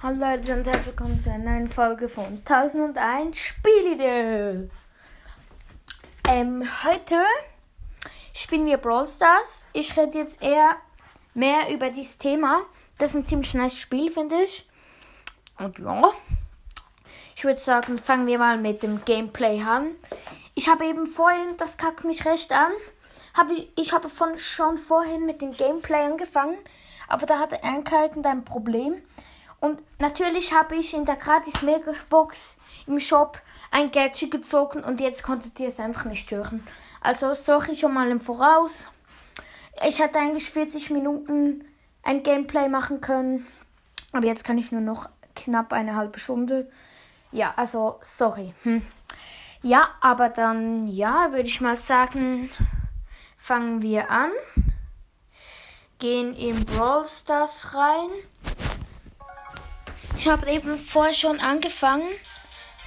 Hallo Leute und herzlich willkommen zu einer neuen Folge von 1001 Spielidee. Ähm, heute spielen wir Brawl Stars. Ich rede jetzt eher mehr über dieses Thema. Das ist ein ziemlich nice Spiel, finde ich. Und ja, ich würde sagen, fangen wir mal mit dem Gameplay an. Ich habe eben vorhin, das kackt mich recht an, habe ich, ich habe von, schon vorhin mit dem Gameplay angefangen, aber da hatte Ernkeit ein Problem. Und natürlich habe ich in der gratis Megabox im Shop ein Gadget gezogen und jetzt konntet ihr es einfach nicht hören. Also sorry schon mal im Voraus. Ich hatte eigentlich 40 Minuten ein Gameplay machen können, aber jetzt kann ich nur noch knapp eine halbe Stunde. Ja, also sorry. Hm. Ja, aber dann, ja, würde ich mal sagen, fangen wir an. Gehen in Brawl Stars rein. Ich habe eben vorher schon angefangen,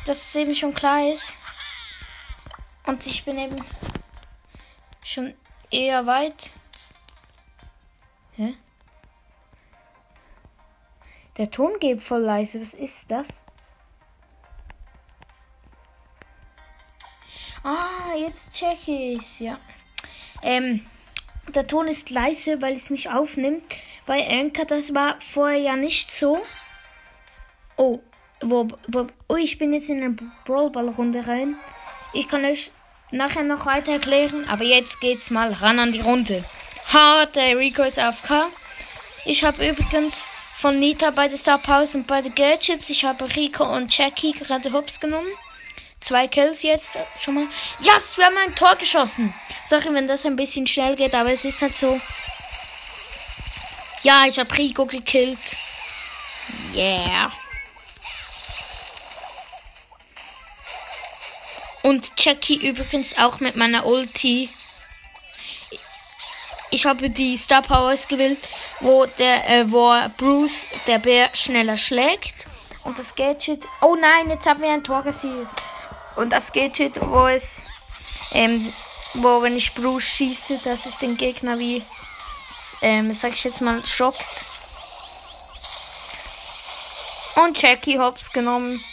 dass es eben schon klar ist. Und ich bin eben schon eher weit. Hä? Der Ton geht voll leise. Was ist das? Ah, jetzt check ich's, ja. Ähm, der Ton ist leise, weil es mich aufnimmt. Bei Anchor, das war vorher ja nicht so. Oh, wo, wo, oh, ich bin jetzt in eine Brawlball-Runde rein. Ich kann euch nachher noch weiter erklären, aber jetzt geht's mal ran an die Runde. Ha, der Rico ist AFK. Ich habe übrigens von Nita beide Star Powers und beide Gadgets. Ich habe Rico und Jackie gerade hops genommen. Zwei Kills jetzt schon mal. Ja, yes, wir haben ein Tor geschossen. Sorry, wenn das ein bisschen schnell geht, aber es ist halt so. Ja, ich habe Rico gekillt. Yeah. Und Jackie übrigens auch mit meiner Ulti. Ich habe die Star Powers gewählt, wo der, äh, wo Bruce der Bär schneller schlägt. Und das Gadget. Oh nein, jetzt haben wir ein Tor gesehen. Und das Gadget, wo es, ähm, wo wenn ich Bruce schieße, dass es den Gegner wie, ähm, sag ich jetzt mal, schockt. Und Jackie hops genommen.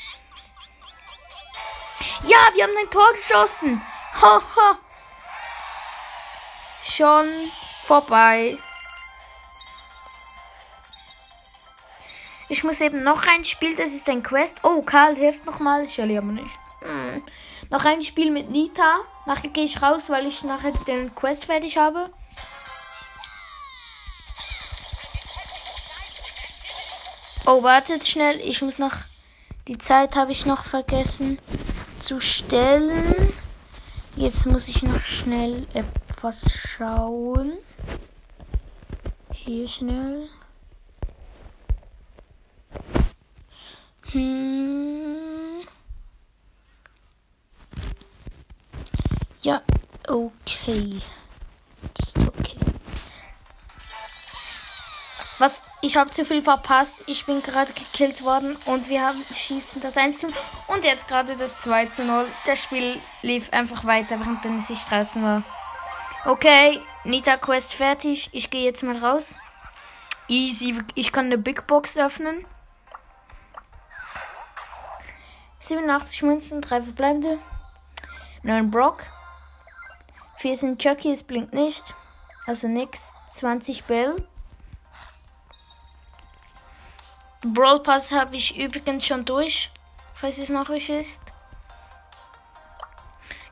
Ja, wir haben ein Tor geschossen. Haha. Schon vorbei. Ich muss eben noch ein Spiel, das ist ein Quest. Oh, Karl hilft nochmal. Ich erlebe nicht. Hm. Noch ein Spiel mit Nita. Nachher gehe ich raus, weil ich nachher den Quest fertig habe. Oh, wartet schnell. Ich muss noch. Die Zeit habe ich noch vergessen zu stellen. Jetzt muss ich noch schnell etwas schauen. Hier schnell. Hm. Ja, okay. Ist okay. Was? Ich habe zu viel verpasst. Ich bin gerade gekillt worden und wir haben schießen das 1 zu und jetzt gerade das 2 zu 0. Das Spiel lief einfach weiter, während ich draußen war. Okay, Nita Quest fertig. Ich gehe jetzt mal raus. Easy. Ich kann eine Big Box öffnen. 87 Münzen, 3 verbleibende. 9 Brock. 4 sind Chucky, es blinkt nicht. Also nix. 20 Bell. Brawl Pass habe ich übrigens schon durch, falls es noch euch ist.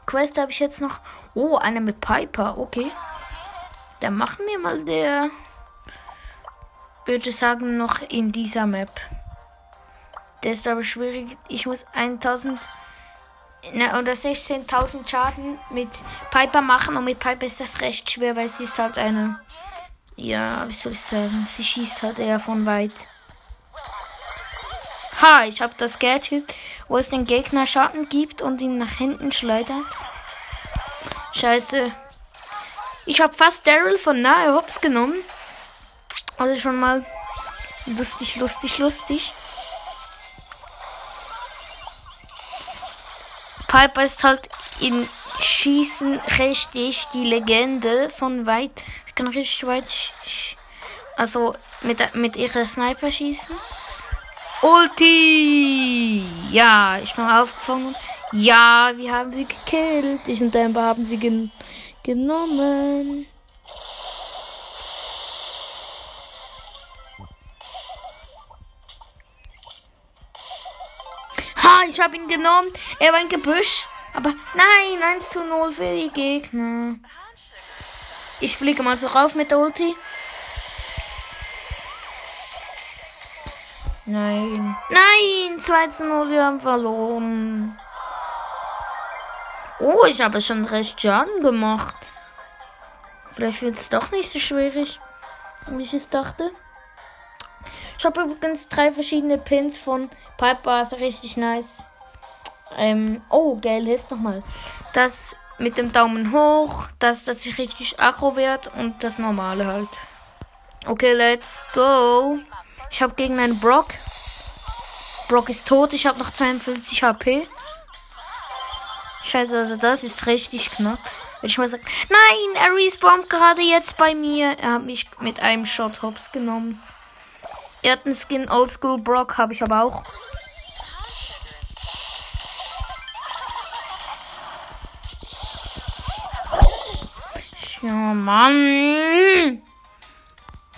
Quest habe ich jetzt noch. Oh, eine mit Piper, okay. Dann machen wir mal der. Würde sagen, noch in dieser Map. Der ist aber schwierig. Ich muss 1000 ne, oder 16.000 Schaden mit Piper machen und mit Piper ist das recht schwer, weil sie ist halt eine. Ja, wie soll ich sagen? Sie schießt halt eher von weit. Ha, ich habe das Gadget, wo es den Gegner Schatten gibt und ihn nach hinten schleudert. Scheiße. Ich habe fast Daryl von nahe hops genommen. Also schon mal lustig, lustig, lustig. Piper ist halt in Schießen richtig die Legende von weit. Sie kann richtig weit, also mit, mit ihrer Sniper schießen. Ulti! Ja, ich bin aufgefangen. Ja, wir haben sie gekillt. Ich und Amber haben sie gen genommen. Ha, ich habe ihn genommen. Er war ein Gebüsch. Aber nein, 1 zu 0 für die Gegner. Ich fliege mal so rauf mit der Ulti. Nein. Nein, 2 zu 0, wir haben verloren. Oh, ich habe schon recht Schaden gemacht. Vielleicht wird es doch nicht so schwierig, wie ich es dachte. Ich habe übrigens drei verschiedene Pins von Piper, also richtig nice. Ähm, oh, geil, hilft nochmal. Das mit dem Daumen hoch, das, dass ich richtig aggro wird und das normale halt. Okay, let's go. Ich habe gegen einen Brock. Brock ist tot, ich habe noch 52 HP. Scheiße, also das ist richtig knapp. Wenn ich mal sagen, nein, er respawnt gerade jetzt bei mir. Er hat mich mit einem Shot hops genommen. Er hat einen Skin Oldschool Brock, habe ich aber auch. Ja, Mann.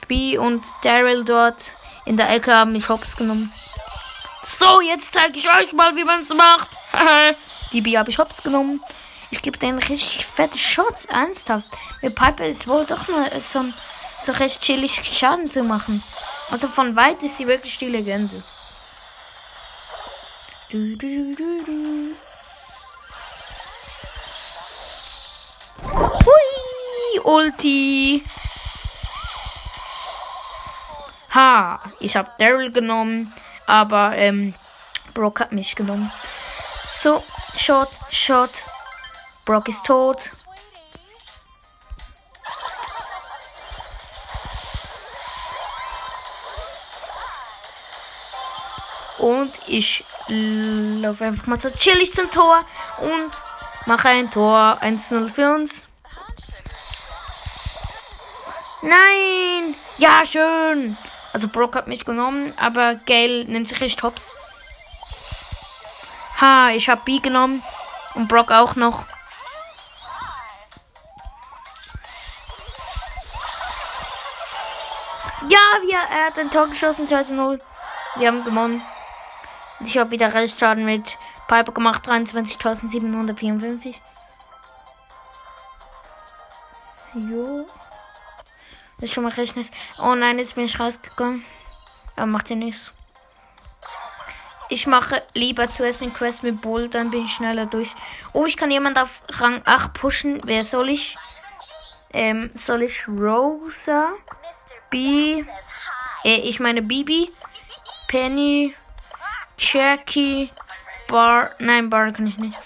B und Daryl dort in der Ecke haben mich hops genommen. So, jetzt zeige ich euch mal, wie man es macht. Die B habe ich hops genommen. Ich gebe denen richtig fette Shots, ernsthaft. Mit Piper ist wohl doch nur so, so recht chillig Schaden zu machen. Also von weit ist sie wirklich die Legende. Du, du, du, Hui, Ulti. Ha, ich habe Daryl genommen, aber ähm, Brock hat mich genommen. So, Shot, Shot. Brock ist tot. Und ich laufe einfach mal so chillig zum Tor und mache ein Tor 1-0 für uns. Nein! Ja, schön! Also Brock hat mich genommen, aber Gail nimmt sich echt hops. Ha, ich habe B genommen. Und Brock auch noch. Ja, wir, er hat ein Tor geschossen, 2 0. Wir haben gewonnen. Ich habe wieder Restschaden mit Piper gemacht, 23.754. Jo. Das ist schon mal recht nice. Oh nein, jetzt bin ich rausgekommen. Aber macht ja nichts. Ich mache lieber zuerst den Quest mit Bull, dann bin ich schneller durch. Oh, ich kann jemand auf Rang 8 pushen. Wer soll ich? Ähm, soll ich Rosa? B. Äh, ich meine Bibi. Penny. Cherky. Bar. Nein, Bar kann ich nicht.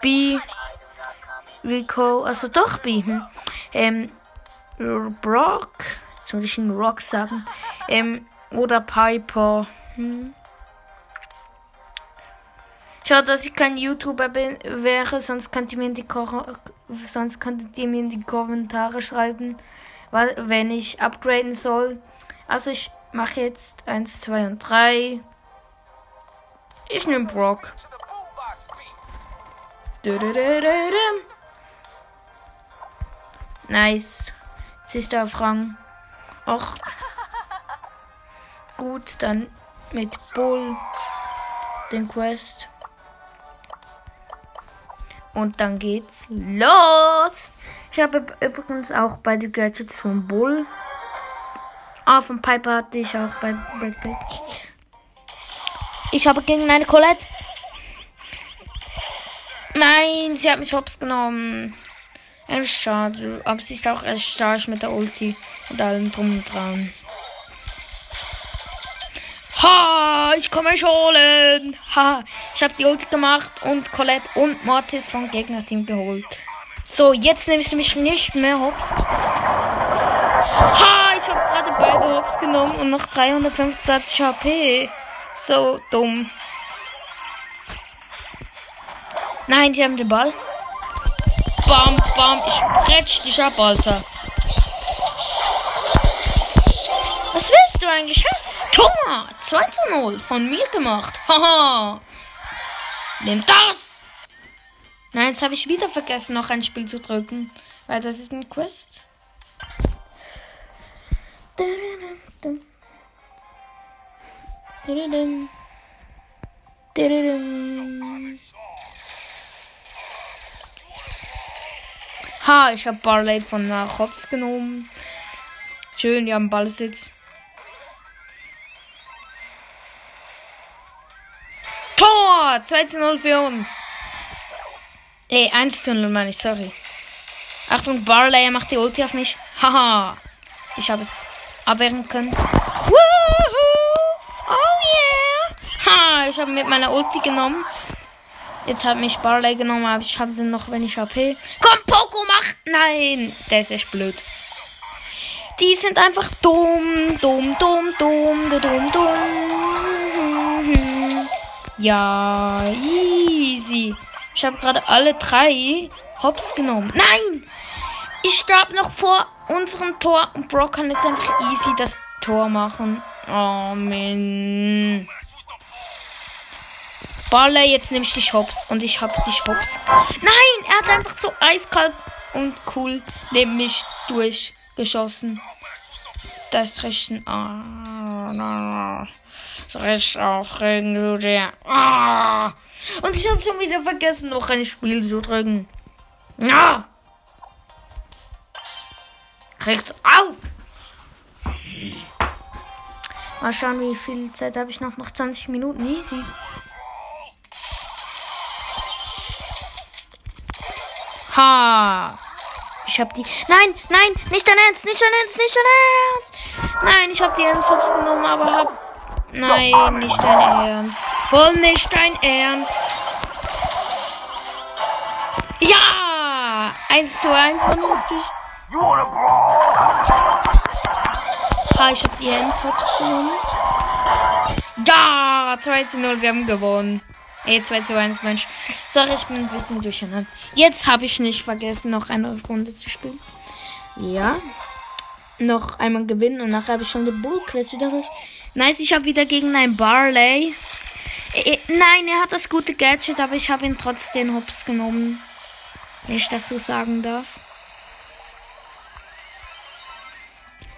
B. Rico. Also doch B. Hm. Ähm, Brock. Jetzt muss ich einen Rock sagen. Ähm, oder Piper. Hm. Schade, dass ich kein YouTuber bin, wäre, sonst könnt ihr mir in die Ko sonst könntet ihr mir in die Kommentare schreiben, wenn ich upgraden soll. Also ich mache jetzt 1, 2 und 3. Ich nehme Brock. Nice. Er auf Rang 8. Gut, dann mit Bull den Quest. Und dann geht's los. Ich habe übrigens auch beide Gadgets von Bull. Ah, von Piper hatte ich auch bei Ich habe gegen eine Colette. Nein, sie hat mich hops genommen. Schade. Aber sie ist auch erst stark mit der Ulti und allem drum und dran. Ha, ich komme holen. Ha, ich habe die Ulti gemacht und Colette und Mortis vom Gegnerteam geholt. So, jetzt nimmst du mich nicht mehr hops. Ha, ich habe gerade beide hops genommen und noch 325 HP. So dumm. Nein, sie haben den Ball. Bam, bam, ich bretsch dich ab, Alter. Was willst du eigentlich? Tor! 2 zu 0 von mir gemacht. Haha. Nimm das! Nein, jetzt habe ich wieder vergessen, noch ein Spiel zu drücken. Weil das ist ein Quest. Ha, ich habe Barley von nach Hops genommen. Schön, die haben Ballsitz. Tor! 2 zu 0 für uns. Ey, 1 zu 0 meine ich, sorry. Achtung, Barley macht die Ulti auf mich. Haha. Ich habe es abwehren können. Woohoo! Oh yeah! Ha, ich habe mit meiner Ulti genommen. Jetzt hat mich Barley genommen, aber ich habe den noch, wenn ich HP. Komm, Poco, mach! Nein! Der ist echt blöd. Die sind einfach dumm, dumm, dumm, dumm, dumm, dumm. Ja, easy. Ich habe gerade alle drei Hops genommen. Nein! Ich starb noch vor unserem Tor und Brock kann jetzt einfach easy das Tor machen. Oh, man. Barley, jetzt nimmst du die Shops und ich hab die Shops. Nein, er hat einfach so eiskalt und cool neben mich durchgeschossen. Das ist recht ah, so recht aufregend, du der. Ah. Und ich habe schon wieder vergessen, noch ein Spiel zu drücken. Ja. Regt auf! Mal schauen, wie viel Zeit habe ich noch. Noch 20 Minuten. Easy. Ha! Ich habe die. Nein, nein, nicht dein Ernst, nicht dein Ernst, nicht dein Ernst! Nein, ich habe die M-Subs genommen, aber hab. Nein, nicht dein Ernst. Voll nicht dein Ernst. Ja! 1 zu 1 von uns durch. Ha, ich hab die Hands-Hops genommen. Ja! 2 zu 0, wir haben gewonnen. Ey, 2 zu 1, Mensch. Sorry, ich bin ein bisschen durcheinander. Jetzt habe ich nicht vergessen, noch eine Runde zu spielen. Ja. Noch einmal gewinnen und nachher habe ich schon die Bull Quest wieder durch. Nice, ich habe wieder gegen einen Barley. Äh, nein, er hat das gute Gadget, aber ich habe ihn trotzdem Hops genommen. Wenn ich das so sagen darf.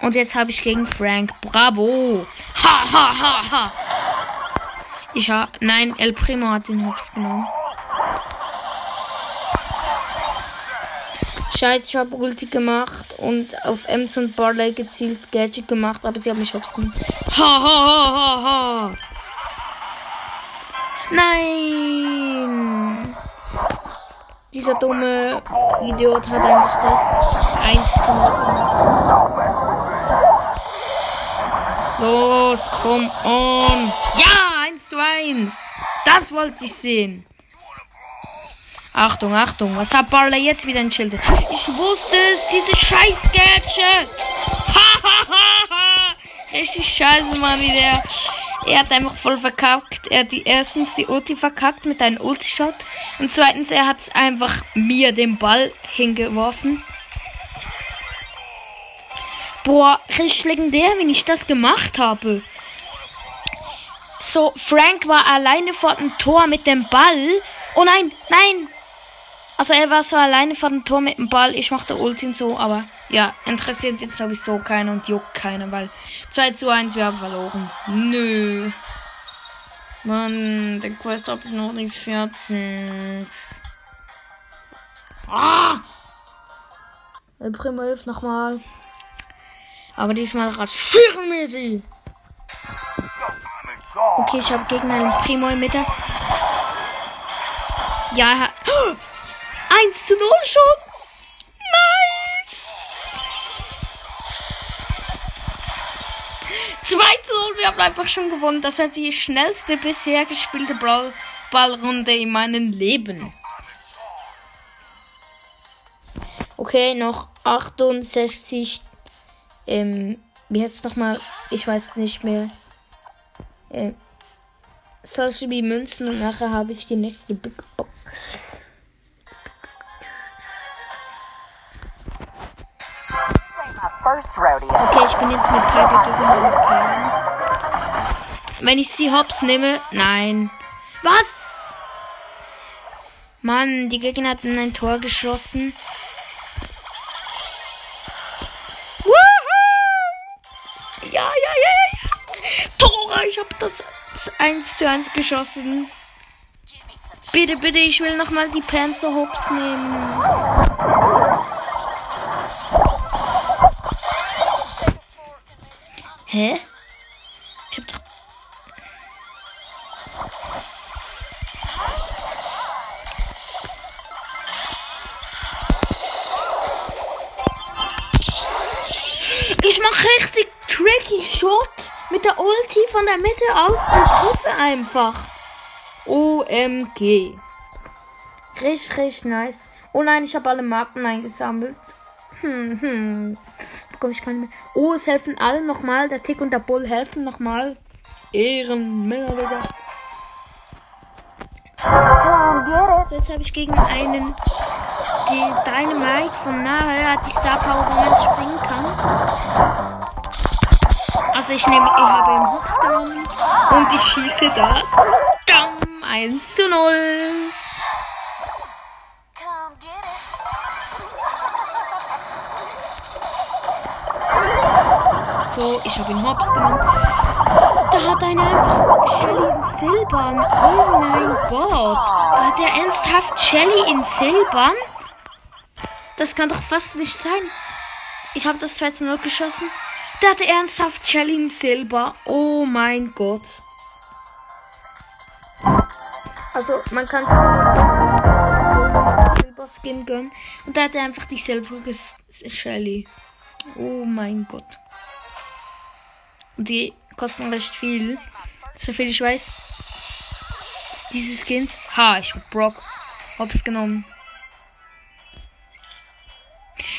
Und jetzt habe ich gegen Frank. Bravo. Ha, ha, ha, ha. Ich habe. Nein, El Primo hat den Hops genommen. Scheiße, ich habe Ulti gemacht und auf Ems und Barley gezielt Gadget gemacht, aber sie haben mich Hops genommen. Ha, ha, ha, ha, ha. Nein. Dieser dumme Idiot hat einfach das 1 zu 0 Los, komm on. Ja, 1 zu 1. Das wollte ich sehen. Achtung, Achtung. Was hat Barley jetzt wieder entschildet? Ich wusste es, diese scheiß Gadget. Richtig scheiße, Mann, wie der. Er hat einfach voll verkackt. Er hat die, erstens die Ulti verkackt mit einem Ulti-Shot. Und zweitens, er hat einfach mir den Ball hingeworfen. Boah, richtig legendär, wenn ich das gemacht habe. So, Frank war alleine vor dem Tor mit dem Ball. Oh nein, nein. Also er war so alleine vor dem Tor mit dem Ball. Ich machte Ulti und so, aber ja, interessiert jetzt sowieso keiner und juckt keiner, weil 2 zu 1, wir haben verloren. Nö. Mann, den Quest habe ich noch nicht fertig. Ah! El Primo hilft nochmal. Aber diesmal rasieren wir sie. Okay, ich habe Gegner einen Primo in Mitte. Ja, 1 zu 0 schon. Nice. 2 zu 0, wir haben einfach schon gewonnen. Das war die schnellste bisher gespielte Brawl Ballrunde in meinem Leben. Okay, noch 68 ähm, wie es nochmal? Ich weiß nicht mehr. Solche wie Münzen und nachher habe ich die nächste Big Box. Okay, ich bin jetzt mit Piper gegen wenn ich sie hops nehme. Nein. Was? Mann, die Gegner hatten ein Tor geschossen. Ich habe das 1 zu 1 geschossen. Bitte, bitte, ich will nochmal die Panzer Hops nehmen. Hä? Von der Mitte aus und treffe einfach. OMG. Richtig, richtig nice. Oh nein, ich habe alle Marken eingesammelt. Hm, hm. Bekomme ich keine mehr. Oh, es helfen alle nochmal. Der Tick und der Bull helfen nochmal. Ehrenmänner, Digga. So, jetzt habe ich gegen einen die Dynamite von nahe hat die Star Power, wo man springen kann. Also ich nehme, ich habe ihn Hops genommen und ich schieße da. Dam, 1 zu 0. So, ich habe ihn Hops genommen. Da hat einer einfach Shelly in Silbern. Oh mein Gott. Hat er ernsthaft Shelly in Silbern? Das kann doch fast nicht sein. Ich habe das 2 zu 0 geschossen. Der hatte ernsthaft in Silber. Oh mein Gott. Also, man kann Silber Skin gönnen. Und da hat er einfach die silbrige Shelly. Oh mein Gott. Und die kosten recht viel. So viel ich weiß. Dieses Kind. Ha, ich hab Brock. Hops genommen.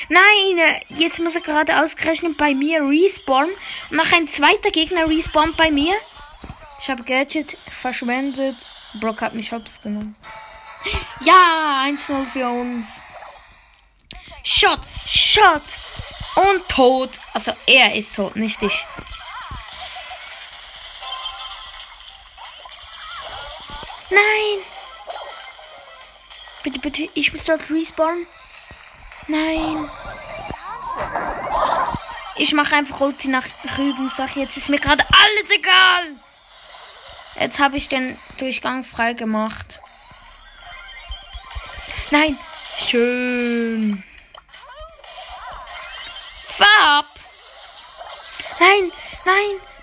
Nein, jetzt muss er gerade ausgerechnet bei mir respawn. Und nach ein zweiter Gegner respawnt bei mir. Ich habe Gadget verschwendet. Brock hat mich hops genommen. Ja, 1-0 für uns. Shot, Shot. Und tot. Also er ist tot, nicht ich. Nein. Bitte, bitte, ich muss dort respawnen. Nein. Ich mache einfach Ulti nach Rüben. Sag jetzt ist mir gerade alles egal. Jetzt habe ich den Durchgang frei gemacht. Nein. Schön. Farb. Nein, nein,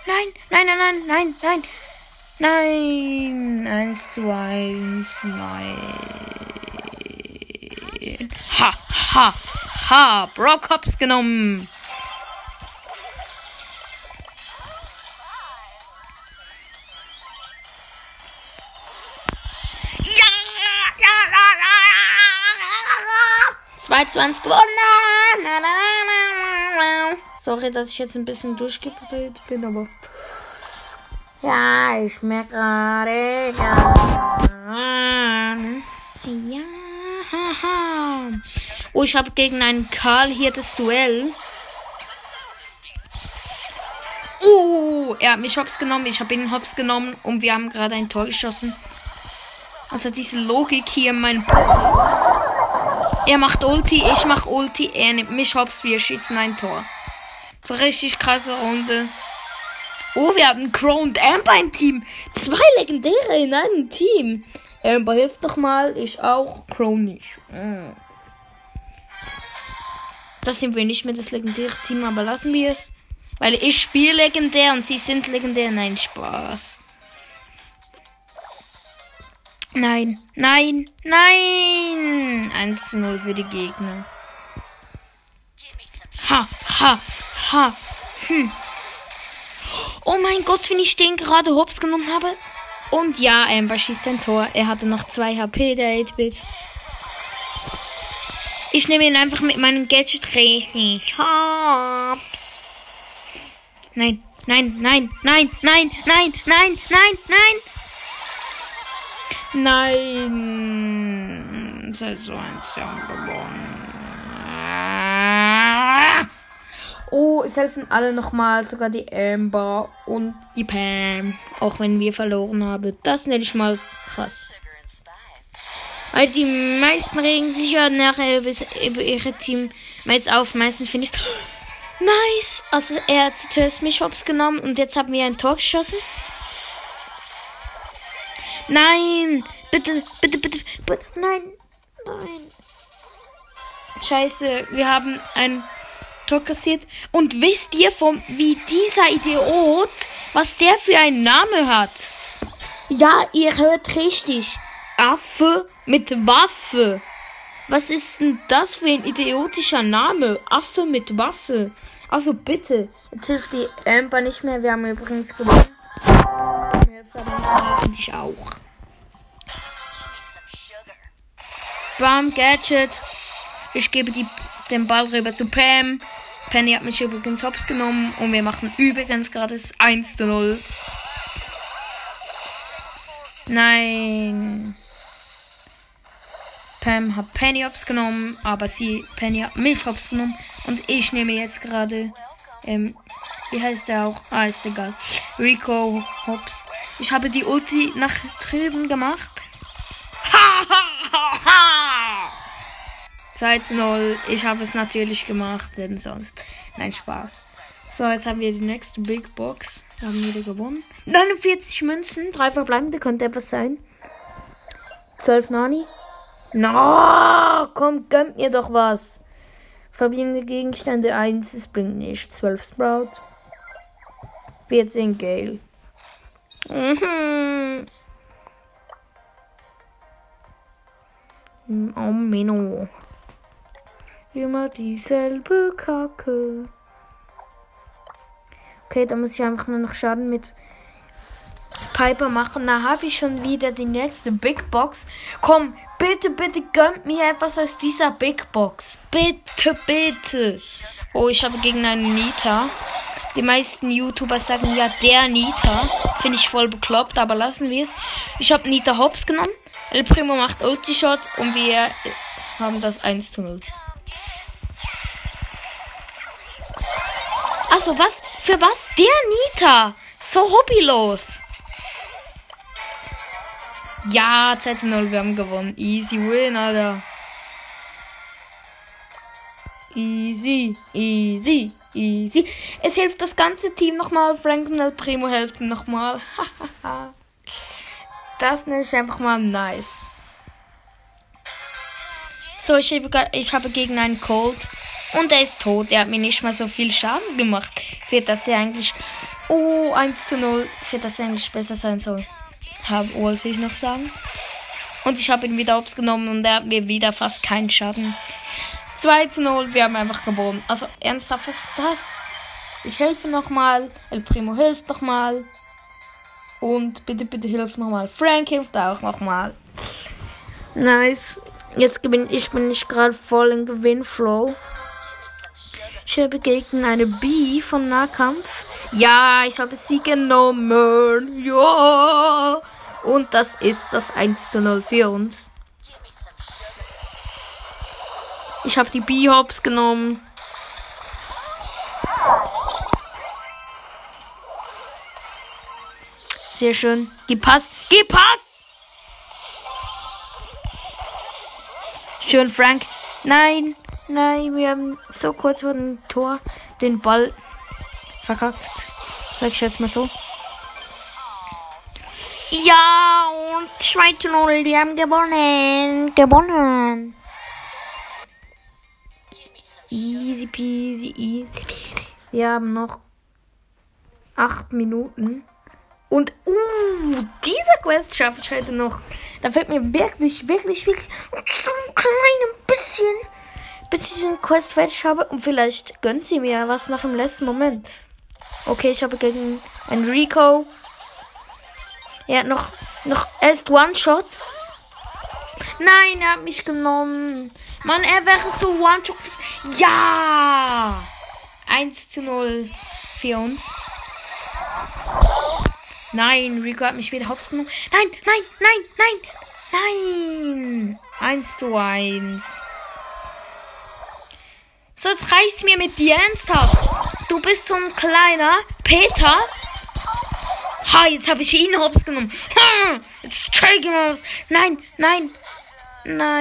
nein, nein, nein, nein, nein, nein. Nein. Eins zu eins. Nein. Ha, ha, ha. Brock Hops genommen. Ja, ja, ja, ja. 2 zu 1 gewonnen. Na, na, na. Sorry, dass ich jetzt ein bisschen durchgedreht bin, aber. Ja, ich merke gerade. Ja. Haha. Oh, ich habe gegen einen Karl hier das Duell. Oh, er hat mich hops genommen, ich habe ihn hops genommen und wir haben gerade ein Tor geschossen. Also diese Logik hier in meinem Podcast. Er macht Ulti, ich mach Ulti, er nimmt mich hops, wir schießen ein Tor. So richtig krasse Runde. Oh, wir haben Crow und Amber im Team. Zwei Legendäre in einem Team. Amber hilft doch mal, ich auch, Crow nicht. Mm. Das sind wir nicht mehr das legendäre Team, aber lassen wir es. Weil ich spiele legendär und sie sind legendär. Nein, Spaß. Nein, nein, nein. 1 zu 0 für die Gegner. Ha, ha, ha. Hm. Oh mein Gott, wenn ich den gerade hops genommen habe. Und ja, Amber schießt ein Tor. Er hatte noch 2 HP, der 8-Bit. Ich nehme ihn einfach mit meinem Gadget richtig. Hops. Nein, nein, nein, nein, nein, nein, nein, nein, nein. Nein. Ein Song gewonnen. Oh, es helfen alle nochmal, sogar die Amber und die Pam. Auch wenn wir verloren haben. Das nenne ich mal krass. Weil die meisten regen sich ja nachher über ihre Teammates auf. Meistens finde ich nice. Also er hat zuerst mich hops genommen und jetzt haben wir ein Tor geschossen. Nein! Bitte, bitte, bitte, bitte, nein, nein. Scheiße, wir haben ein Tor kassiert. Und wisst ihr, vom, wie dieser Idiot, was der für einen Namen hat? Ja, ihr hört richtig. Affe mit Waffe. Was ist denn das für ein idiotischer Name? Affe mit Waffe. Also bitte, jetzt hilft die Amber nicht mehr. Wir haben übrigens gewonnen. Ich auch. Bam, Gadget. Ich gebe die, den Ball rüber zu Pam. Penny hat mich übrigens hops genommen und wir machen übrigens gerade 1 zu 0. Nein. Pam hat Penny hops genommen, aber sie, Penny hat mich hops genommen und ich nehme jetzt gerade, ähm, wie heißt der auch? Ah, ist egal. Rico hops. Ich habe die Ulti nach drüben gemacht. 2 zu 0. Ich habe es natürlich gemacht, wenn sonst. Nein, Spaß. So, jetzt haben wir die nächste Big Box. Wir haben wieder gewonnen. 49 Münzen, drei verbleibende, könnte etwas sein. 12 Nani. Na, no, komm, gönnt mir doch was. Verbliebene Gegenstände 1, es bringt nichts. 12 Sprout. 14 Gale. Mhm. Oh, Menno. Immer dieselbe Kacke. Okay, da muss ich einfach nur noch Schaden mit Piper machen. Da habe ich schon wieder die nächste Big Box. Komm, bitte, bitte gönnt mir etwas aus dieser Big Box. Bitte, bitte. Oh, ich habe gegen einen Nita. Die meisten YouTuber sagen ja, der Nita. Finde ich voll bekloppt, aber lassen wir es. Ich habe Nita Hops genommen. El Primo macht Ulti Shot und wir haben das 1 zu 0. Also was? Für was? Der Nita. So hobbylos. Ja, Z0, wir haben gewonnen. Easy win, Alter. Easy, easy, easy. Es hilft das ganze Team nochmal. Frank und El Primo helfen nochmal. das ist einfach mal nice. So, ich habe, ich habe gegen einen Cold und er ist tot. Er hat mir nicht mal so viel Schaden gemacht. Für das er eigentlich. Oh, 1 zu 0. Für das er eigentlich besser sein soll. Hab, wollte ich noch sagen. Und ich habe ihn wieder aufs genommen und er hat mir wieder fast keinen Schaden. 2 zu 0. Wir haben einfach gewonnen. Also ernsthaft was ist das? Ich helfe nochmal. El Primo hilft nochmal. Und bitte, bitte hilf nochmal. Frank hilft auch nochmal. Nice. Jetzt bin ich bin ich gerade voll im Gewinnflow. Ich habe gegen eine B von Nahkampf. Ja, ich habe sie genommen. Ja. Und das ist das 1 zu 0 für uns. Ich habe die B-Hops genommen. Sehr schön. Gib Pass. Gib Pass! Schön, Frank. Nein. Nein, wir haben so kurz vor dem Tor den Ball verkackt. Sag ich jetzt mal so. Ja, und 2 zu 0, wir haben gewonnen. Gewonnen. Easy peasy, easy. Wir haben noch 8 Minuten. Und, uh, diese Quest schaffe ich heute noch. Da fällt mir wirklich, wirklich, wirklich so ein kleines bisschen bis ich den Quest fertig habe und vielleicht gönnt sie mir was nach dem letzten Moment. Okay, ich habe gegen Enrico. Er hat noch, noch erst One-Shot. Nein, er hat mich genommen. Mann, er wäre so One-Shot. Ja! 1 zu 0 für uns. Nein, Rico hat mich wieder hops genommen. Nein, nein, nein, nein, nein. 1 zu 1. So, jetzt reicht's mir mit dir ernsthaft. Du bist so ein kleiner Peter. Ha, jetzt habe ich ihn hops genommen. Jetzt check ich mal. Nein, nein, nein.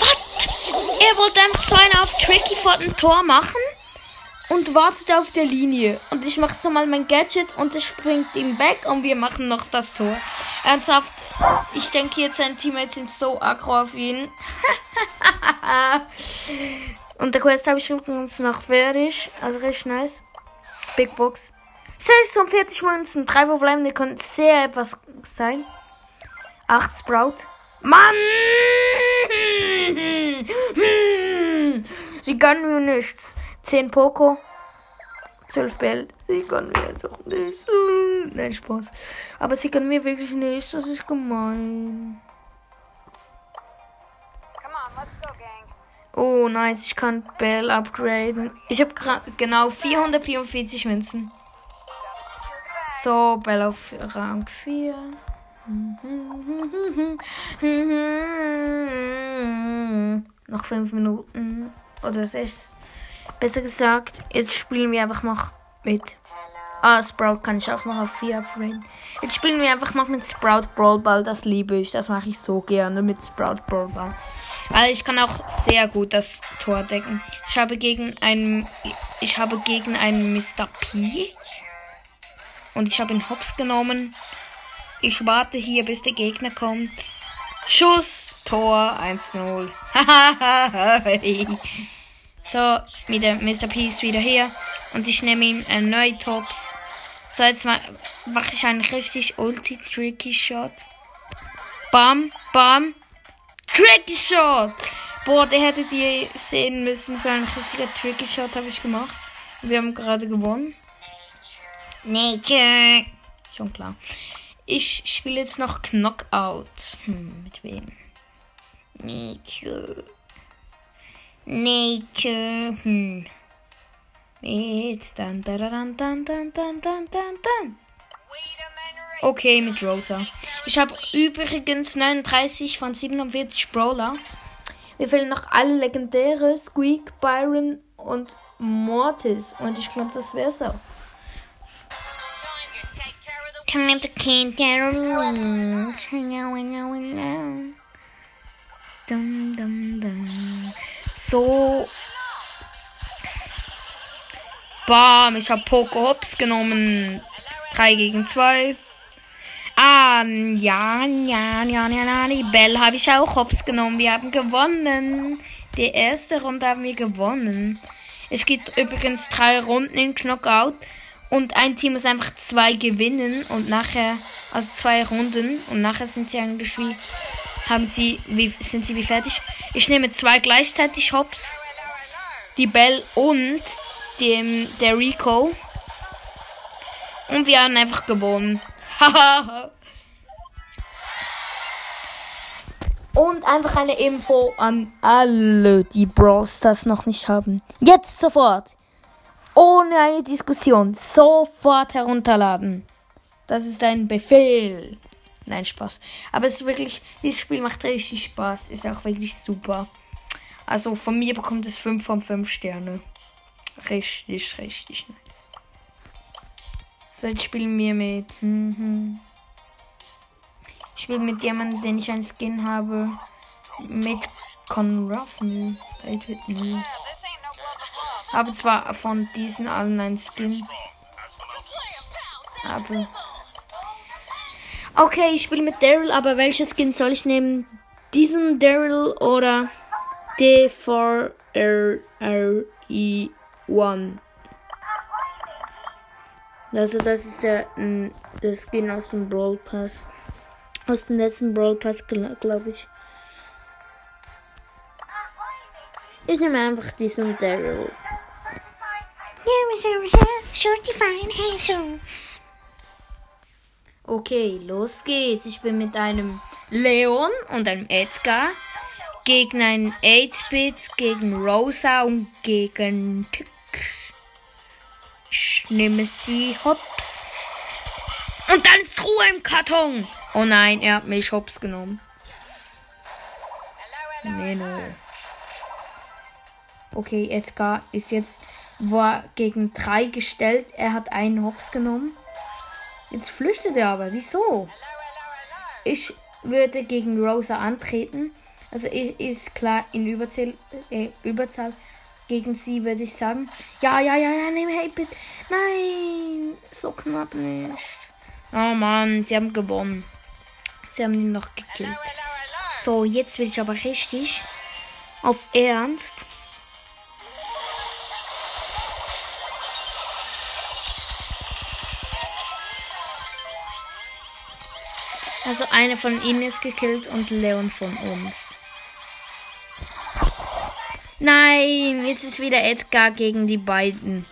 Was? Er wollte einfach so einen auf Tricky vor dem Tor machen und wartet auf der Linie. Und ich mache so mal mein Gadget und es springt ihn weg und wir machen noch das Tor. Ernsthaft, ich denke jetzt, seine Teammates sind so aggro auf ihn. und der Quest habe ich übrigens noch fertig. Also richtig nice. Big Box. 46 Münzen, 3 verbleibende können sehr etwas sein. 8 Sprout. Mann! Sie gönnen mir nichts. 10 Poco. 12 Bell. Sie können mir jetzt auch nicht. Nein, Spaß. Aber sie können mir wirklich nicht. Das ist gemein. Oh, nice. Ich kann Bell upgraden. Ich habe genau 444 Münzen. So, Bell auf Rang 4. Noch 5 Minuten. Oder 6. Besser gesagt, jetzt spielen wir einfach noch mit. Ah, Sprout kann ich auch noch auf 4 upgraden. Jetzt spielen wir einfach noch mit Sprout Brawl Ball. Das liebe ich. Das mache ich so gerne mit Sprout Brawl Ball. Weil ich kann auch sehr gut das Tor decken. Ich habe gegen einen. Ich habe gegen einen Mr. P. Und ich habe ihn hops genommen. Ich warte hier, bis der Gegner kommt. Schuss, Tor 1-0. So, mit dem Mr. Peace wieder hier. Und ich nehme ihm erneut Tops. So, jetzt mache ich einen richtig ulti-tricky Shot. Bam, bam. Tricky Shot! Boah, der hätte die sehen müssen. So ein richtiger Tricky Shot habe ich gemacht. Wir haben gerade gewonnen. Nature. Schon klar. Ich spiele jetzt noch Knockout. Hm, mit wem? Nature. Nature. Hm. Mit dann, dann, dann, dann, dann, dann, dann, dann. Okay, mit Rosa. Ich habe übrigens 39 von 47 Brawler. Mir fehlen noch alle legendäre Squeak, Byron und Mortis. Und ich glaube, das wäre so. Come to Carol. Dum, dum, dum so. Bam, ich habe Poco Hops genommen. 3 gegen 2. Ah, ja, ja, ja, ja, ja, die Bell habe ich auch Hops genommen. Wir haben gewonnen. Die erste Runde haben wir gewonnen. Es gibt übrigens drei Runden in Knockout. Und ein Team muss einfach zwei gewinnen. Und nachher, also zwei Runden. Und nachher sind sie eigentlich wie haben sie, wie, sind sie wie fertig? Ich nehme zwei gleichzeitig Hops. Die Bell und dem, der Rico. Und wir haben einfach gewonnen. und einfach eine Info an alle, die Brawl Stars noch nicht haben. Jetzt sofort. Ohne eine Diskussion. Sofort herunterladen. Das ist ein Befehl. Nein, Spaß. Aber es ist wirklich, dieses Spiel macht richtig Spaß. Ist auch wirklich super. Also von mir bekommt es 5 von 5 Sterne. Richtig, richtig nice. So, jetzt spielen wir mit. Mhm. Ich spiele mit jemandem, den ich einen Skin habe. Mit Con Ruffin. Habe zwar von diesen allen einen Skin. Aber Okay, ich spiele mit Daryl, aber welches Skin soll ich nehmen? Diesen Daryl oder D4RRE1? Also das ist der, der Skin aus dem Brawl Pass. Aus dem letzten Brawl Pass, glaube ich. Ich nehme einfach diesen Daryl. Shorty fine, hey, so. Okay, los geht's. Ich bin mit einem Leon und einem Edgar gegen einen 8-Bit, gegen Rosa und gegen Tick. Ich nehme sie hops. Und dann ist Ruhe im Karton. Oh nein, er hat mich hops genommen. Nee, nee. Okay, Edgar ist jetzt war gegen drei gestellt. Er hat einen Hops genommen. Jetzt flüchtet er aber. Wieso? Ich würde gegen Rosa antreten. Also ist klar in Überzahl, äh, Überzahl gegen sie, würde ich sagen. Ja, ja, ja, ja, nehm hey, bitte. Nein, so knapp nicht. Oh Mann, sie haben gewonnen. Sie haben ihn noch gekillt. So, jetzt will ich aber richtig auf Ernst. Also eine von ihnen ist gekillt und Leon von uns. Nein, jetzt ist wieder Edgar gegen die beiden.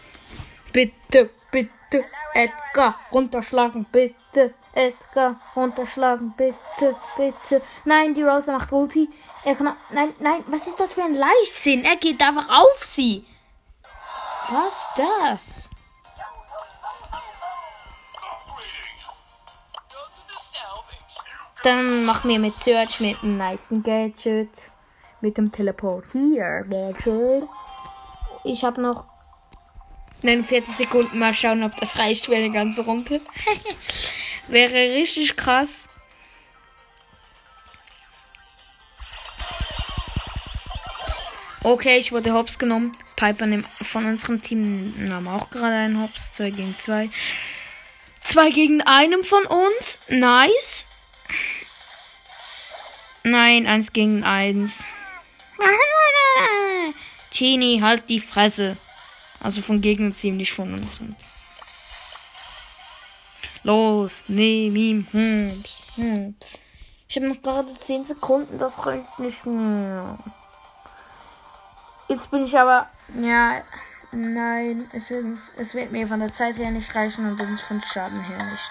Bitte, bitte, Edgar, runterschlagen, bitte. Edgar, runterschlagen, bitte, bitte. Nein, die Rosa macht Ulti. Er kann. Nein, nein, was ist das für ein Leichtsinn? Er geht einfach auf sie. Was das? Dann machen wir mit Search mit einem nice Gadget. Mit dem Teleport. Hier, Gadget. Ich habe noch 49 Sekunden. Mal schauen, ob das reicht für eine ganze Runde. Wäre richtig krass. Okay, ich wurde hops genommen. Piper von unserem Team nahm auch gerade einen Hops. 2 gegen 2. 2 gegen einem von uns. Nice. Nein, eins gegen eins. Genie, halt die Fresse. Also von Gegner ziemlich von uns. Los, nehm ihm. Hm, hm. Ich habe noch gerade 10 Sekunden, das reicht nicht mehr. Jetzt bin ich aber. Ja, nein, es wird, es wird mir von der Zeit her nicht reichen und von Schaden her nicht.